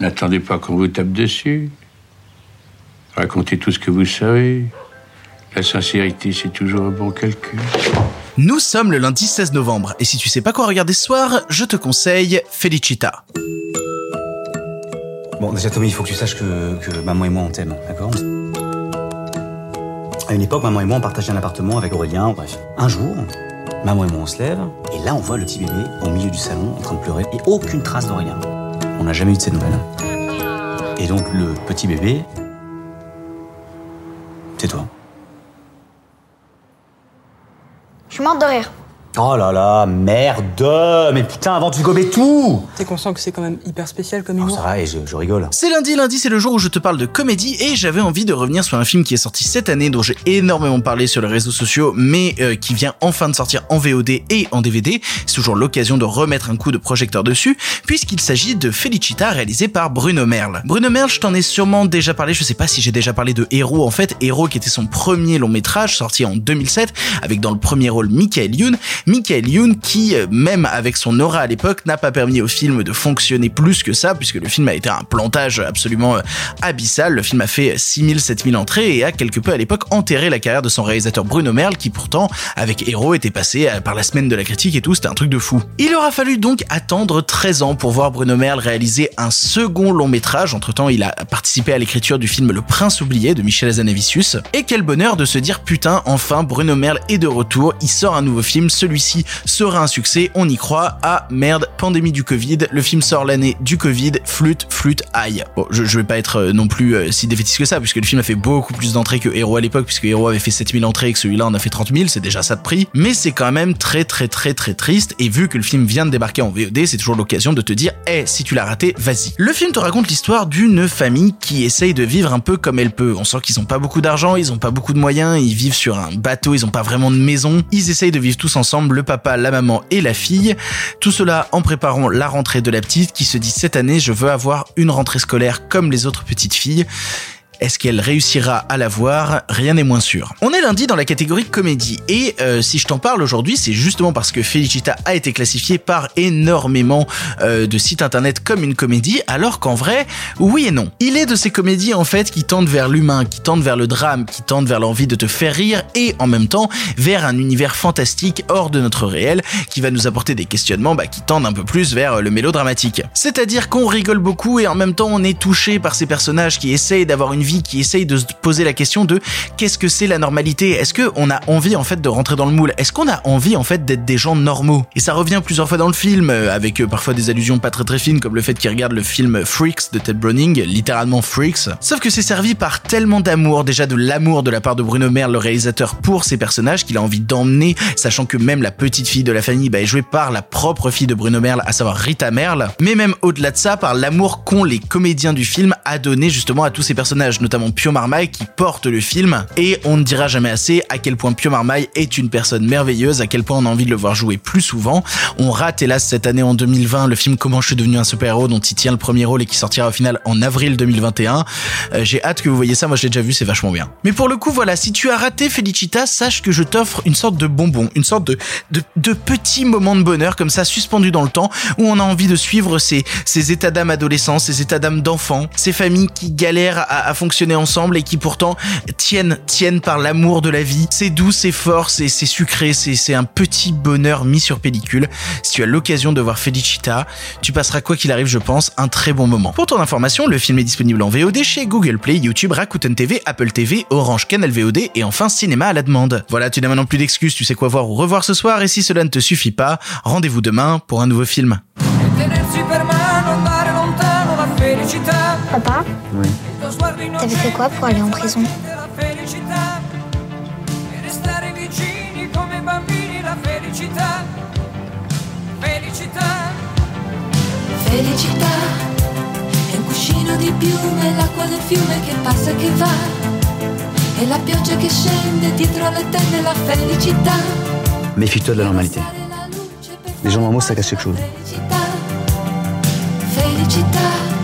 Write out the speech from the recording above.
N'attendez pas qu'on vous tape dessus. Racontez tout ce que vous savez. La sincérité, c'est toujours un bon calcul. Nous sommes le lundi 16 novembre, et si tu sais pas quoi regarder ce soir, je te conseille Felicita. Bon, déjà Tommy, il faut que tu saches que, que maman et moi on t'aime, d'accord? À une époque, maman et moi on partageait un appartement avec Aurélien, bref. Un jour, maman et moi on se lève, et là on voit le petit bébé au milieu du salon en train de pleurer, et aucune trace d'Aurélien. On n'a jamais eu de ces nouvelles. Et donc le petit bébé, c'est toi. Je suis morte de rire. Oh là là, merde Mais putain, avant tu gobais tout T'es conscient que c'est quand même hyper spécial comme Oh, humour ça va, et je, je rigole. C'est lundi, lundi c'est le jour où je te parle de comédie et j'avais envie de revenir sur un film qui est sorti cette année dont j'ai énormément parlé sur les réseaux sociaux mais euh, qui vient enfin de sortir en VOD et en DVD. C'est toujours l'occasion de remettre un coup de projecteur dessus puisqu'il s'agit de Felicita réalisé par Bruno Merle. Bruno Merle, je t'en ai sûrement déjà parlé, je sais pas si j'ai déjà parlé de Héros en fait, Héros qui était son premier long métrage sorti en 2007 avec dans le premier rôle Michael Youn. Michael Youn qui, euh, même avec son aura à l'époque, n'a pas permis au film de fonctionner plus que ça, puisque le film a été un plantage absolument euh, abyssal. Le film a fait 6000, 7000 entrées et a quelque peu à l'époque enterré la carrière de son réalisateur Bruno Merle, qui pourtant, avec Héros, était passé euh, par la semaine de la critique et tout, c'était un truc de fou. Il aura fallu donc attendre 13 ans pour voir Bruno Merle réaliser un second long métrage. Entre temps, il a participé à l'écriture du film Le Prince oublié de Michel Hazanavicius. Et quel bonheur de se dire putain, enfin, Bruno Merle est de retour, il sort un nouveau film, celui-ci sera un succès, on y croit. Ah merde, pandémie du Covid, le film sort l'année du Covid, flûte, flûte, aïe. Bon, je, vais pas être euh, non plus euh, si défaitiste que ça, puisque le film a fait beaucoup plus d'entrées que Hero à l'époque, puisque Hero avait fait 7000 entrées et que celui-là en a fait 30 000, c'est déjà ça de prix. Mais c'est quand même très très très très triste, et vu que le film vient de débarquer en VOD, c'est toujours l'occasion de te dire, eh, si tu l'as raté, vas-y. Le film te raconte l'histoire d'une famille qui essaye de vivre un peu comme elle peut. On sent qu'ils ont pas beaucoup d'argent, ils ont pas beaucoup de moyens, ils vivent sur un bateau, ils ont pas vraiment de maison. Ils essayent de vivre tous ensemble, le papa, la maman et la fille. Tout cela en préparant la rentrée de la petite qui se dit cette année je veux avoir une rentrée scolaire comme les autres petites filles. Est-ce qu'elle réussira à l'avoir Rien n'est moins sûr. On est lundi dans la catégorie comédie et euh, si je t'en parle aujourd'hui, c'est justement parce que Felicita a été classifiée par énormément euh, de sites internet comme une comédie, alors qu'en vrai, oui et non. Il est de ces comédies en fait qui tendent vers l'humain, qui tendent vers le drame, qui tendent vers l'envie de te faire rire et en même temps vers un univers fantastique hors de notre réel qui va nous apporter des questionnements bah, qui tendent un peu plus vers le mélodramatique. C'est-à-dire qu'on rigole beaucoup et en même temps on est touché par ces personnages qui essayent d'avoir une qui essaye de se poser la question de qu'est-ce que c'est la normalité? Est-ce que on a envie en fait de rentrer dans le moule? Est-ce qu'on a envie en fait d'être des gens normaux? Et ça revient plusieurs fois dans le film euh, avec euh, parfois des allusions pas très très fines comme le fait qu'il regarde le film Freaks de Ted Browning, littéralement Freaks. Sauf que c'est servi par tellement d'amour, déjà de l'amour de la part de Bruno Merle, le réalisateur, pour ces personnages qu'il a envie d'emmener, sachant que même la petite fille de la famille bah, est jouée par la propre fille de Bruno Merle, à savoir Rita Merle. Mais même au-delà de ça, par l'amour qu'ont les comédiens du film à donner justement à tous ces personnages, notamment Pio Marmaille qui porte le film. Et on ne dira jamais assez à quel point Pio Marmaille est une personne merveilleuse, à quel point on a envie de le voir jouer plus souvent. On rate hélas cette année en 2020 le film Comment je suis devenu un super-héros dont il tient le premier rôle et qui sortira au final en avril 2021. Euh, J'ai hâte que vous voyez ça, moi je l'ai déjà vu, c'est vachement bien. Mais pour le coup, voilà, si tu as raté Felicita, sache que je t'offre une sorte de bonbon, une sorte de, de, de petit moment de bonheur comme ça suspendu dans le temps où on a envie de suivre ces, ces états d'âme adolescents, ces états d'âme d'enfants, ces familles qui galèrent à, à fonctionner ensemble et qui pourtant tiennent, tiennent par l'amour de la vie. C'est doux, c'est fort, c'est c'est sucré, c'est c'est un petit bonheur mis sur pellicule. Si tu as l'occasion de voir Felicita, tu passeras quoi qu'il arrive, je pense, un très bon moment. Pour ton information, le film est disponible en VOD chez Google Play, YouTube, Rakuten TV, Apple TV, Orange Canal VOD et enfin cinéma à la demande. Voilà, tu n'as maintenant plus d'excuses, tu sais quoi voir ou revoir ce soir et si cela ne te suffit pas, rendez-vous demain pour un nouveau film. Papa, Oui. T'avais fait quoi pour aller en prison la felicità. E restare vicini come bambini, la felicità. Felicità. Felicità è un cuscino di piume, l'acqua del fiume che passa e che va. E la pioggia che scende dietro alle tende, la felicità. Méfie-toi de la normalité. Les gens normaux, ça cache quelque chose. felicità. Felicità. Senti